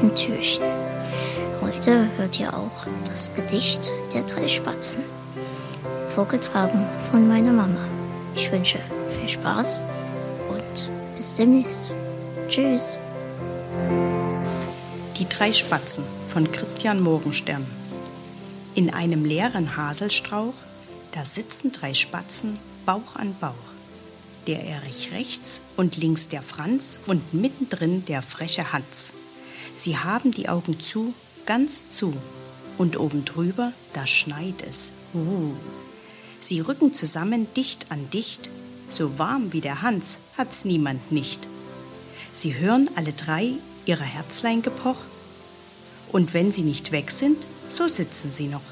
dem fünften Türchen. Heute hört ihr auch das Gedicht der drei Spatzen. Vorgetragen von meiner Mama. Ich wünsche viel Spaß und bis demnächst. Tschüss. Die drei Spatzen von Christian Morgenstern. In einem leeren Haselstrauch, da sitzen drei Spatzen Bauch an Bauch. Der Erich rechts und links der Franz und mittendrin der freche Hans. Sie haben die Augen zu, ganz zu, und oben drüber, da schneit es. Uh. Sie rücken zusammen dicht an dicht, so warm wie der Hans hat's niemand nicht. Sie hören alle drei ihre Herzlein gepoch, und wenn sie nicht weg sind, so sitzen sie noch.